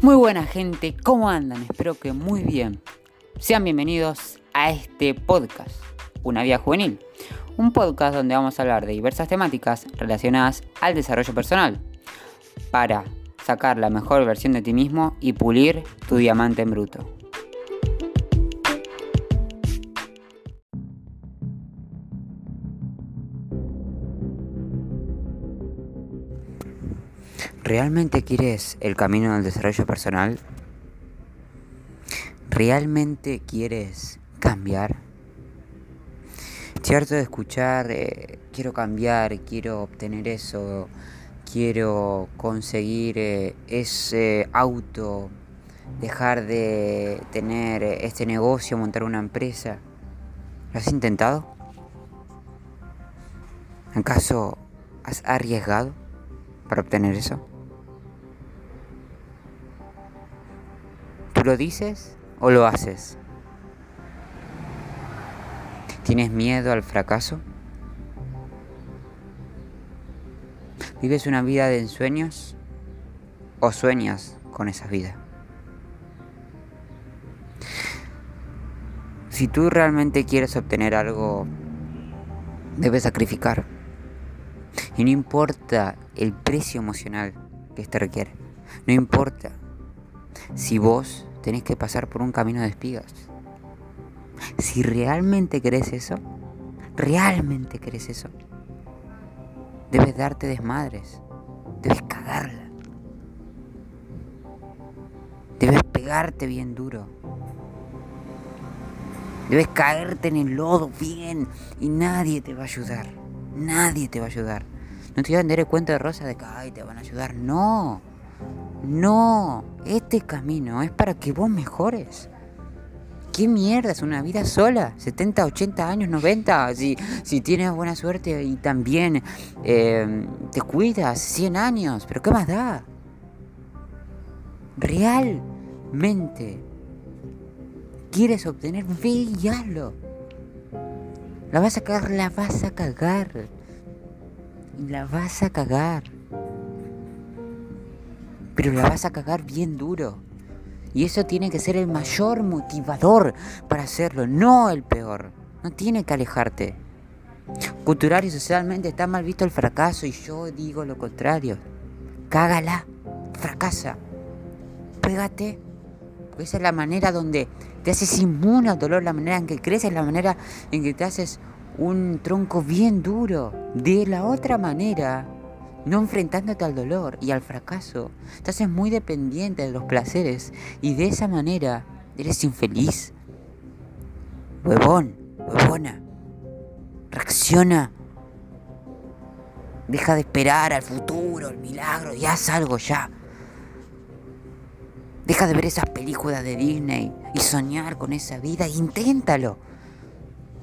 Muy buena gente, ¿cómo andan? Espero que muy bien. Sean bienvenidos a este podcast, Una Vía Juvenil. Un podcast donde vamos a hablar de diversas temáticas relacionadas al desarrollo personal para sacar la mejor versión de ti mismo y pulir tu diamante en bruto. ¿Realmente quieres el camino del desarrollo personal? ¿Realmente quieres cambiar? Cierto de escuchar, eh, quiero cambiar, quiero obtener eso, quiero conseguir eh, ese auto, dejar de tener este negocio, montar una empresa. ¿Lo has intentado? ¿Acaso has arriesgado para obtener eso? Lo dices o lo haces? ¿Tienes miedo al fracaso? ¿Vives una vida de ensueños o sueñas con esa vida? Si tú realmente quieres obtener algo, debes sacrificar. Y no importa el precio emocional que este requiere. No importa si vos tenés que pasar por un camino de espigas. Si realmente querés eso, realmente querés eso, debes darte desmadres, debes cagarla, debes pegarte bien duro, debes caerte en el lodo bien y nadie te va a ayudar, nadie te va a ayudar. No te voy a el cuento de rosa de que ay, te van a ayudar, no. No, este camino es para que vos mejores. ¿Qué mierda es una vida sola? 70, 80 años, 90. Si, si tienes buena suerte y también eh, te cuidas, 100 años. Pero ¿qué más da? Realmente quieres obtener, ve y hazlo. La vas a cagar, la vas a cagar. La vas a cagar pero la vas a cagar bien duro. Y eso tiene que ser el mayor motivador para hacerlo, no el peor. No tiene que alejarte. Cultural y socialmente está mal visto el fracaso y yo digo lo contrario. Cágala, fracasa, pégate. esa es la manera donde te haces inmune al dolor, la manera en que creces, la manera en que te haces un tronco bien duro. De la otra manera, no enfrentándote al dolor y al fracaso. Te haces muy dependiente de los placeres y de esa manera eres infeliz. Huevón, huevona, reacciona. Deja de esperar al futuro, el milagro y haz algo ya. Deja de ver esas películas de Disney y soñar con esa vida. Inténtalo.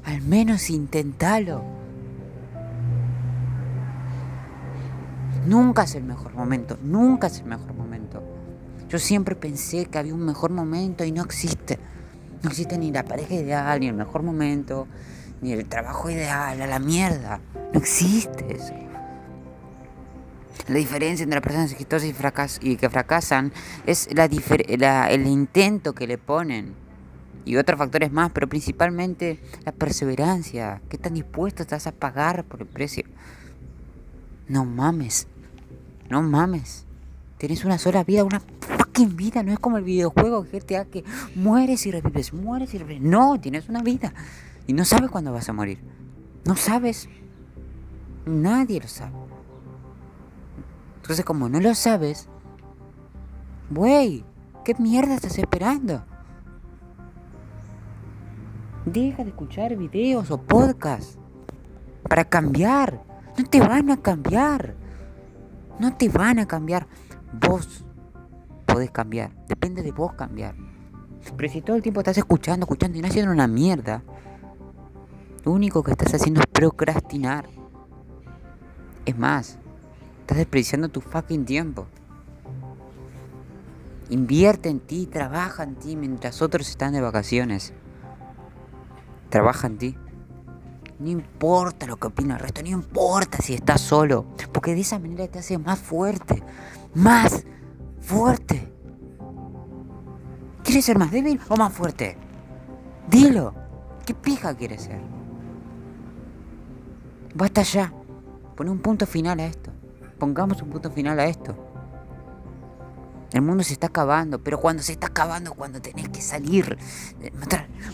Al menos inténtalo. Nunca es el mejor momento, nunca es el mejor momento. Yo siempre pensé que había un mejor momento y no existe. No existe ni la pareja ideal, ni el mejor momento, ni el trabajo ideal, a la mierda. No existe eso. La diferencia entre las personas exitosas y, que fracasan es el intento que le ponen y otros factores más, pero principalmente la perseverancia. ¿Qué tan dispuesto estás a pagar por el precio? No mames. No mames. Tienes una sola vida, una fucking vida. No es como el videojuego GTA que mueres y revives, mueres y revives. No, tienes una vida. Y no sabes cuándo vas a morir. No sabes. Nadie lo sabe. Entonces, como no lo sabes, güey, ¿qué mierda estás esperando? Deja de escuchar videos o podcasts para cambiar. No te van a cambiar. No te van a cambiar. Vos podés cambiar. Depende de vos cambiar. Pero si todo el tiempo estás escuchando, escuchando y no haciendo una mierda, lo único que estás haciendo es procrastinar. Es más, estás desperdiciando tu fucking tiempo. Invierte en ti, trabaja en ti mientras otros están de vacaciones. Trabaja en ti. No importa lo que opina el resto, no importa si estás solo, porque de esa manera te hace más fuerte, más fuerte. ¿Quieres ser más débil o más fuerte? Dilo. ¿Qué pija quieres ser? Basta ya. Pon un punto final a esto. Pongamos un punto final a esto. El mundo se está acabando, pero cuando se está acabando, cuando tenés que salir, eh.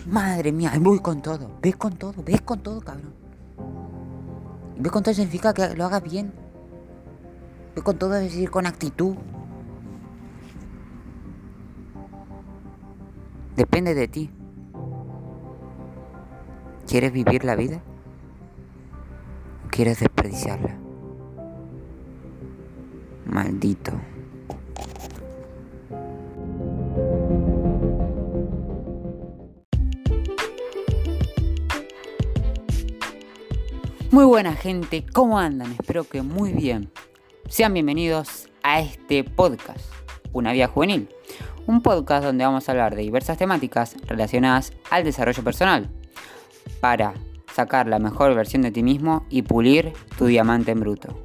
Madre mía, voy con todo. Ves con todo, ves con todo, cabrón. Ves con todo significa que lo hagas bien. Ves con todo es decir con actitud. Depende de ti. ¿Quieres vivir la vida? ¿O quieres desperdiciarla? Maldito. Muy buena gente, ¿cómo andan? Espero que muy bien. Sean bienvenidos a este podcast, Una Vía Juvenil. Un podcast donde vamos a hablar de diversas temáticas relacionadas al desarrollo personal para sacar la mejor versión de ti mismo y pulir tu diamante en bruto.